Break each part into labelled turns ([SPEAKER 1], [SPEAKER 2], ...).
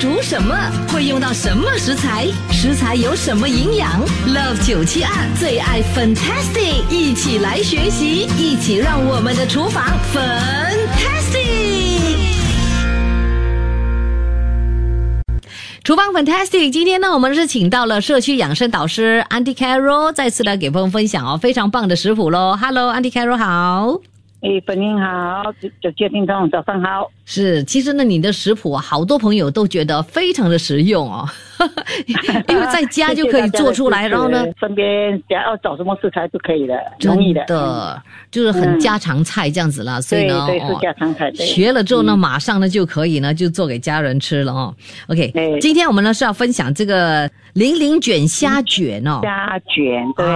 [SPEAKER 1] 煮什么？会用到什么食材？食材有什么营养？Love 九七二最爱 Fantastic，一起来学习，一起让我们的厨房 Fantastic。厨房 Fantastic，今天呢，我们是请到了社区养生导师 Andy Carroll，再次来给朋友分享哦，非常棒的食谱喽。Hello，Andy Carroll 好。
[SPEAKER 2] 哎，本英好，九九听众早上好。
[SPEAKER 1] 是，其实呢，你的食谱啊，好多朋友都觉得非常的实用哦，因为在家就可以做出来，然后呢，
[SPEAKER 2] 身边想要找什么食材都可以的，容易的，
[SPEAKER 1] 就是很家常菜这样子啦。所以呢，
[SPEAKER 2] 对，是家常菜。
[SPEAKER 1] 学了之后呢，马上呢就可以呢就做给家人吃了哦。OK，今天我们呢是要分享这个零零卷虾卷哦，
[SPEAKER 2] 虾卷对，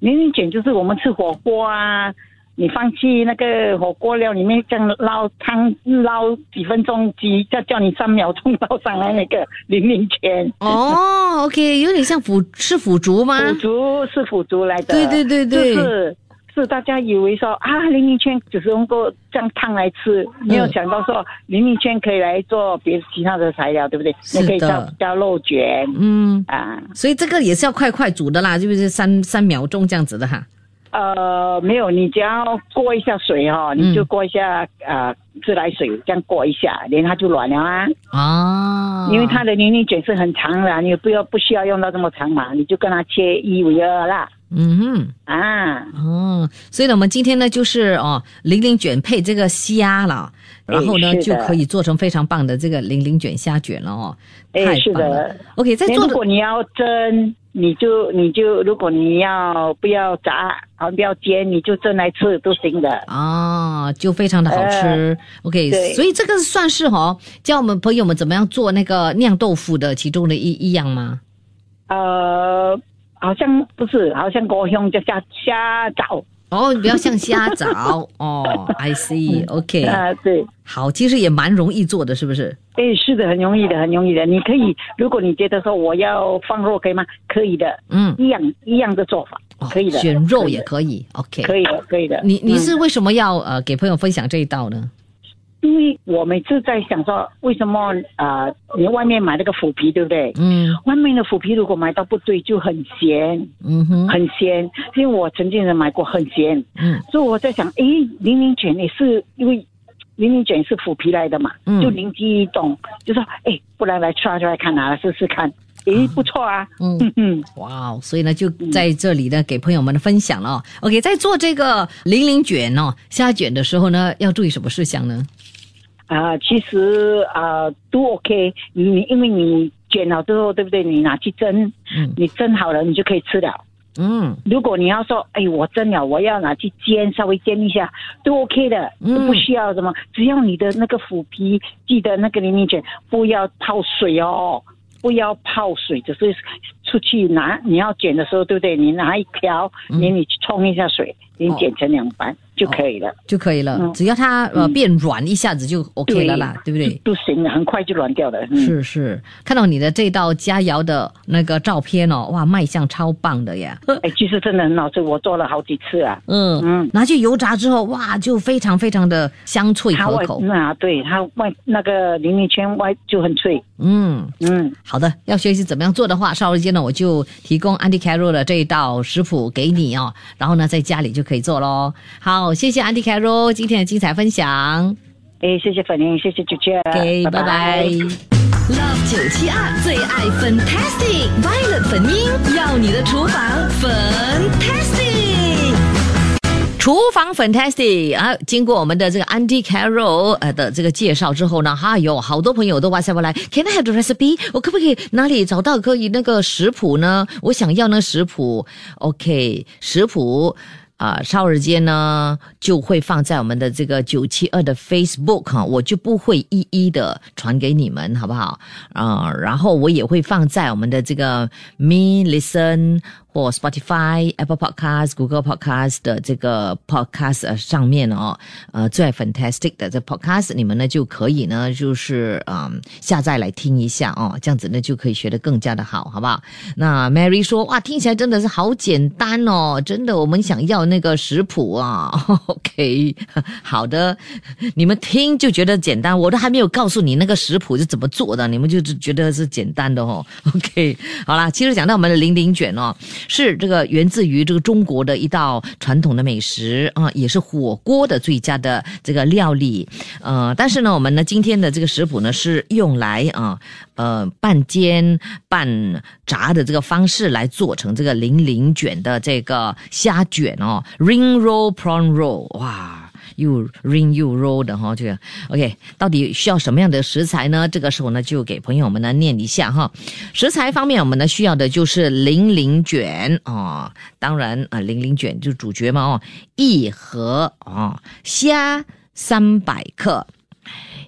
[SPEAKER 2] 零零卷就是我们吃火锅啊。你放弃那个火锅料里面这样捞汤捞几分钟，鸡叫叫你三秒钟捞上来那个零零圈
[SPEAKER 1] 哦，OK，有点像腐是腐竹吗？
[SPEAKER 2] 腐竹是腐竹来的，
[SPEAKER 1] 对对对对，
[SPEAKER 2] 是是大家以为说啊零零圈只是用过这样烫来吃，没有想到说零零圈可以来做别其他的材料，对不对？
[SPEAKER 1] 是
[SPEAKER 2] 可以加加肉卷，嗯。
[SPEAKER 1] 啊，所以这个也是要快快煮的啦，就是三三秒钟这样子的哈。
[SPEAKER 2] 呃，没有，你只要过一下水哈，你就过一下呃自来水，这样过一下，连它就软了啊。哦。因为它的零零卷是很长的，你不要不需要用到这么长嘛，你就跟它切一为二啦。嗯哼。啊。
[SPEAKER 1] 哦，所以呢，我们今天呢就是哦零零卷配这个虾了，然后呢就可以做成非常棒的这个零零卷虾卷了哦。
[SPEAKER 2] 哎，是的。
[SPEAKER 1] OK，在做
[SPEAKER 2] 如果你要蒸。你就你就如果你要不要炸啊不要煎，你就蒸来吃都行的
[SPEAKER 1] 啊，就非常的好吃。OK，所以这个算是哈教我们朋友们怎么样做那个酿豆腐的其中的一一样吗？
[SPEAKER 2] 呃，好像不是，好像高雄就虾虾枣。
[SPEAKER 1] 哦，你不要像虾枣哦，I see，OK，
[SPEAKER 2] 啊，对，
[SPEAKER 1] 好，其实也蛮容易做的，是不是？
[SPEAKER 2] 哎，是的，很容易的，很容易的。你可以，如果你觉得说我要放肉，可以吗？可以的，嗯，一样一样的做法，可以的，
[SPEAKER 1] 选肉也可以，OK，
[SPEAKER 2] 可以的，可以的。
[SPEAKER 1] 你你是为什么要呃给朋友分享这一道呢？
[SPEAKER 2] 因为我每次在想说，为什么啊？你外面买那个腐皮，对不对？嗯。外面的腐皮如果买到不对，就很咸。嗯哼。很咸，因为我曾经也买过很咸。嗯。所以我在想，诶，零零卷也是因为零零卷是腐皮来的嘛？嗯。就灵机一动，就说，诶，不然来刷出来看啊试试看。诶，不错啊。嗯
[SPEAKER 1] 嗯。哇哦，所以呢，就在这里呢，给朋友们分享了。OK，在做这个零零卷哦，虾卷的时候呢，要注意什么事项呢？
[SPEAKER 2] 啊，其实啊都 OK，你因为你卷了之后，对不对？你拿去蒸，嗯，你蒸好了，你就可以吃了。嗯，如果你要说，哎，我蒸了，我要拿去煎，稍微煎一下，都 OK 的，都不需要什么，只要你的那个腐皮，记得那个零零卷不要泡水哦，不要泡水，就是出去拿你要剪的时候，对不对？你拿一瓢，你你去冲一下水，你剪成两半。就可以了，
[SPEAKER 1] 就可以了。只要它呃变软，一下子就 OK 了啦，对不对？
[SPEAKER 2] 不行，很快就软掉了。
[SPEAKER 1] 是是，看到你的这道佳肴的那个照片哦，哇，卖相超棒的呀！
[SPEAKER 2] 哎，其实真的很好吃，我做了好几次啊。
[SPEAKER 1] 嗯嗯，拿去油炸之后，哇，就非常非常的香脆可口。
[SPEAKER 2] 那对它外那个零零圈外就很脆。嗯
[SPEAKER 1] 嗯，好的，要学习怎么样做的话，稍后间呢我就提供 Andy Carroll 的这一道食谱给你哦，然后呢在家里就可以做喽。好。谢谢安迪凯罗今天的精彩分享。
[SPEAKER 2] 哎，谢谢粉玲，谢谢九七二
[SPEAKER 1] ，OK，拜拜。Love 九七二最爱 Fantastic，Violet 粉音要你的厨房 Fantastic，厨房 Fantastic 啊！经过我们的这个 Andy Carroll 呃的这个介绍之后呢，哈有好多朋友都哇塞过来，Can I have the recipe？我可不可以哪里找到可以那个食谱呢？我想要那食谱，OK，食谱。啊，稍后间呢就会放在我们的这个九七二的 Facebook 哈，我就不会一一的传给你们，好不好？啊，然后我也会放在我们的这个 Me Listen 或 Spotify、Apple Podcast、Google Podcast 的这个 Podcast 上面哦，呃，最 Fantastic 的这 Podcast，你们呢就可以呢，就是嗯下载来听一下哦，这样子呢就可以学得更加的好，好不好？那 Mary 说，哇，听起来真的是好简单哦，真的，我们想要那个食谱啊。OK，好的，你们听就觉得简单，我都还没有告诉你那个食谱是怎么做的，你们就觉得是简单的哦。OK，好啦，其实讲到我们的零零卷哦。是这个源自于这个中国的一道传统的美食啊，也是火锅的最佳的这个料理。呃，但是呢，我们呢今天的这个食谱呢是用来啊呃半煎半炸的这个方式来做成这个零零卷的这个虾卷哦，ring roll prawn roll，哇！又 ring 又 roll 的哈，这个 OK，到底需要什么样的食材呢？这个时候呢，就给朋友们呢念一下哈。食材方面，我们呢需要的就是零零卷哦，当然啊，零零卷就主角嘛哦，一盒啊，虾三百克。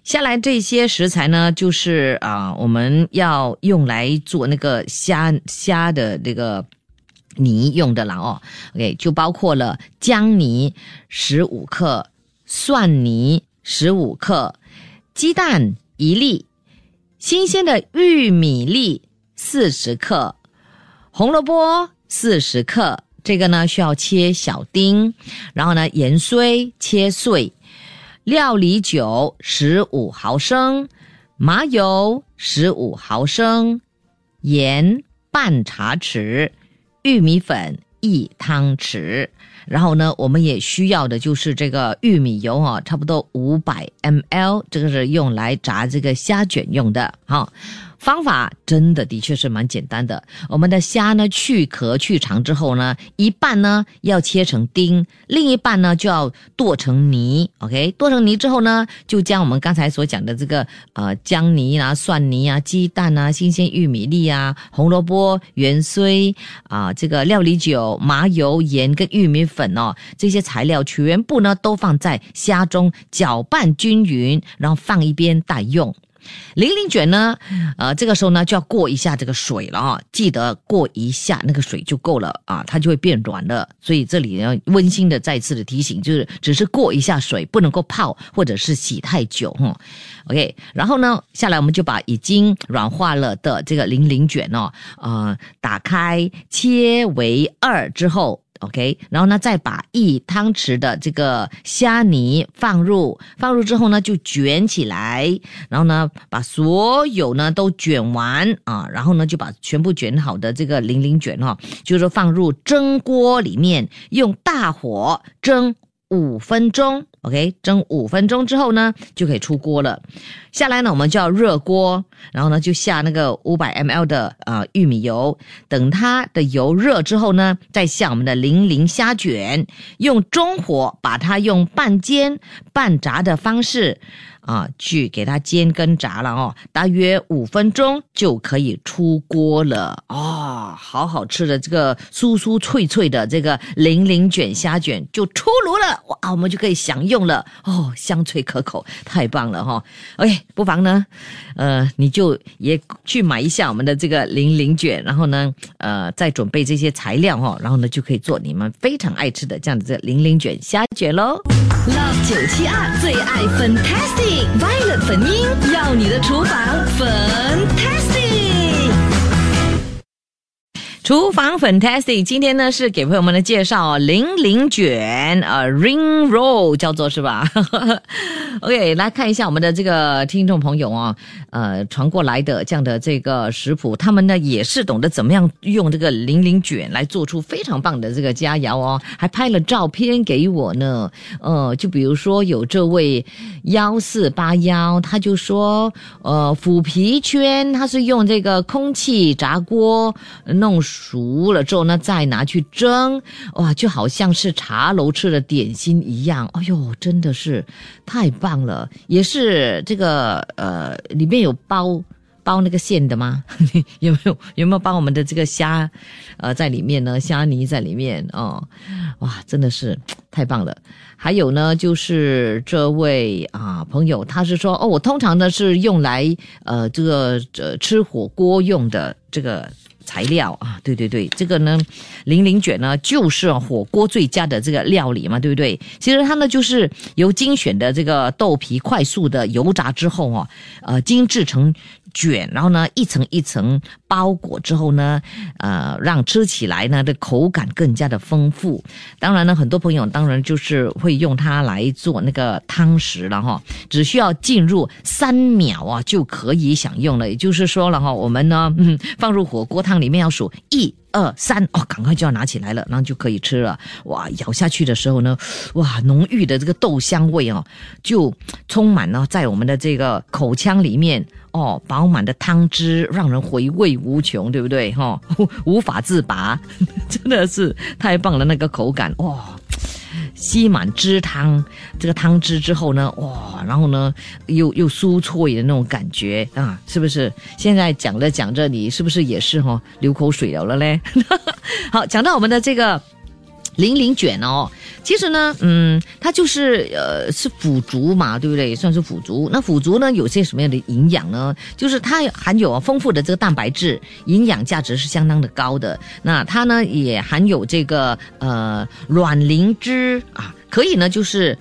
[SPEAKER 1] 下来这些食材呢，就是啊，我们要用来做那个虾虾的这个泥用的啦哦。OK，就包括了姜泥十五克。蒜泥十五克，鸡蛋一粒，新鲜的玉米粒四十克，红萝卜四十克，这个呢需要切小丁，然后呢盐碎切碎，料理酒十五毫升，麻油十五毫升，盐半茶匙，玉米粉一汤匙。然后呢，我们也需要的就是这个玉米油啊，差不多五百 mL，这个是用来炸这个虾卷用的，哈。方法真的的确是蛮简单的。我们的虾呢，去壳去肠之后呢，一半呢要切成丁，另一半呢就要剁成泥。OK，剁成泥之后呢，就将我们刚才所讲的这个呃姜泥啊、蒜泥啊、鸡蛋啊、新鲜玉米粒啊、红萝卜、芫荽啊、这个料理酒、麻油、盐跟玉米粉哦，这些材料全部呢都放在虾中搅拌均匀，然后放一边待用。零零卷呢，呃，这个时候呢就要过一下这个水了啊，记得过一下那个水就够了啊，它就会变软了。所以这里呢温馨的再次的提醒，就是只是过一下水，不能够泡或者是洗太久哈。OK，然后呢，下来我们就把已经软化了的这个零零卷哦，呃，打开切为二之后。OK，然后呢，再把一汤匙的这个虾泥放入，放入之后呢，就卷起来，然后呢，把所有呢都卷完啊，然后呢，就把全部卷好的这个零零卷哈，就是放入蒸锅里面，用大火蒸。五分钟，OK，蒸五分钟之后呢，就可以出锅了。下来呢，我们就要热锅，然后呢，就下那个五百 mL 的啊玉米油。等它的油热之后呢，再下我们的零零虾卷，用中火把它用半煎半炸的方式。啊，去给它煎跟炸了哦，大约五分钟就可以出锅了哦，好好吃的这个酥酥脆脆的这个零零卷虾卷就出炉了哇，我们就可以享用了哦，香脆可口，太棒了哈。OK，不妨呢，呃，你就也去买一下我们的这个零零卷，然后呢，呃，再准备这些材料哈，然后呢就可以做你们非常爱吃的这样子的零零卷虾卷喽。Love 九七二最爱 Fantastic Violet 粉樱，要你的厨房 Fantastic。厨房 fantastic，今天呢是给朋友们的介绍零零卷，呃，ring roll 叫做是吧？OK，来看一下我们的这个听众朋友啊，呃，传过来的这样的这个食谱，他们呢也是懂得怎么样用这个零零卷来做出非常棒的这个佳肴哦，还拍了照片给我呢。呃，就比如说有这位幺四八幺，他就说，呃，腐皮圈他是用这个空气炸锅弄。熟了之后呢，再拿去蒸，哇，就好像是茶楼吃的点心一样。哎呦，真的是太棒了！也是这个呃，里面有包包那个馅的吗？有没有有没有包我们的这个虾呃在里面呢？虾泥在里面哦，哇，真的是太棒了！还有呢，就是这位啊朋友，他是说哦，我通常呢是用来呃这个呃吃火锅用的这个。材料啊，对对对，这个呢，零零卷呢就是火锅最佳的这个料理嘛，对不对？其实它呢就是由精选的这个豆皮快速的油炸之后哦，呃，精制成。卷，然后呢，一层一层包裹之后呢，呃，让吃起来呢的口感更加的丰富。当然呢，很多朋友当然就是会用它来做那个汤食了哈，只需要进入三秒啊就可以享用了。也就是说了哈，我们呢，嗯，放入火锅汤里面要数一。二三哦，赶快就要拿起来了，然后就可以吃了。哇，咬下去的时候呢，哇，浓郁的这个豆香味哦，就充满了在我们的这个口腔里面哦，饱满的汤汁让人回味无穷，对不对？哈，无法自拔，真的是太棒了，那个口感哇。吸满汁汤，这个汤汁之后呢，哇，然后呢，又又酥脆的那种感觉啊，是不是？现在讲着讲着，你是不是也是哈流口水了了嘞？好，讲到我们的这个。零零卷哦，其实呢，嗯，它就是呃是腐竹嘛，对不对？算是腐竹。那腐竹呢，有些什么样的营养呢？就是它含有丰富的这个蛋白质，营养价值是相当的高的。那它呢，也含有这个呃卵磷脂啊，可以呢就是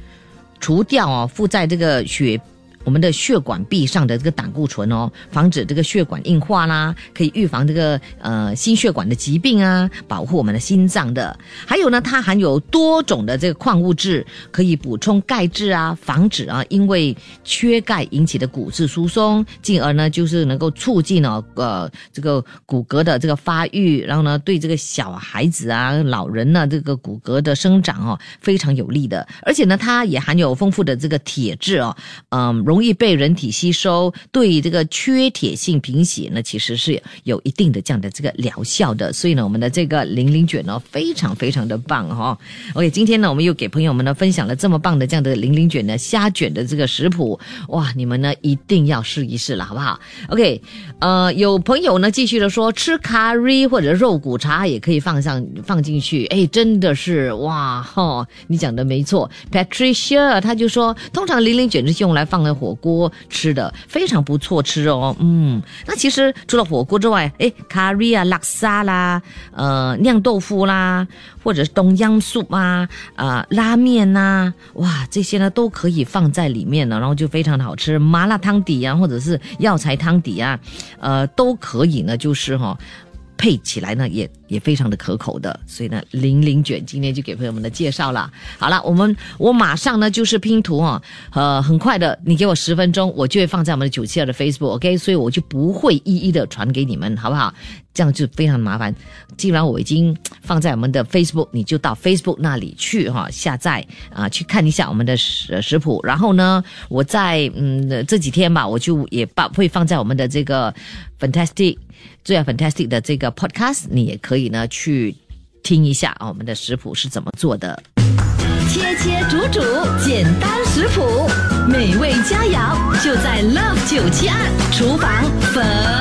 [SPEAKER 1] 除掉哦附在这个血。我们的血管壁上的这个胆固醇哦，防止这个血管硬化啦，可以预防这个呃心血管的疾病啊，保护我们的心脏的。还有呢，它含有多种的这个矿物质，可以补充钙质啊，防止啊因为缺钙引起的骨质疏松，进而呢就是能够促进呢呃这个骨骼的这个发育，然后呢对这个小孩子啊、老人呢这个骨骼的生长哦非常有利的。而且呢，它也含有丰富的这个铁质哦，嗯。容易被人体吸收，对这个缺铁性贫血呢，其实是有一定的这样的这个疗效的。所以呢，我们的这个零零卷呢，非常非常的棒哈。OK，今天呢，我们又给朋友们呢分享了这么棒的这样的零零卷的虾卷的这个食谱，哇，你们呢一定要试一试了，好不好？OK，呃，有朋友呢继续的说，吃咖喱或者肉骨茶也可以放上放进去，哎，真的是哇哈，你讲的没错，Patricia，他就说，通常零零卷是用来放的。火锅吃的非常不错吃哦，嗯，那其实除了火锅之外，哎，咖喱啊、拉沙啦、呃酿豆腐啦，或者是东阳素啊、啊拉面呐，哇，这些呢都可以放在里面呢，然后就非常的好吃。麻辣汤底啊，或者是药材汤底啊，呃，都可以呢，就是哈。配起来呢，也也非常的可口的，所以呢，零零卷今天就给朋友们的介绍了。好了，我们我马上呢就是拼图啊，呃，很快的，你给我十分钟，我就会放在我们的九七二的 Facebook，OK，所以我就不会一一的传给你们，好不好？这样就非常麻烦。既然我已经放在我们的 Facebook，你就到 Facebook 那里去哈，下载啊，去看一下我们的食食谱。然后呢，我在嗯这几天吧，我就也把会放在我们的这个 Fantastic。最爱 fantastic 的这个 podcast，你也可以呢去听一下啊，我们的食谱是怎么做的。
[SPEAKER 3] 切切煮煮，简单食谱，美味佳肴就在 Love 九七二厨房粉。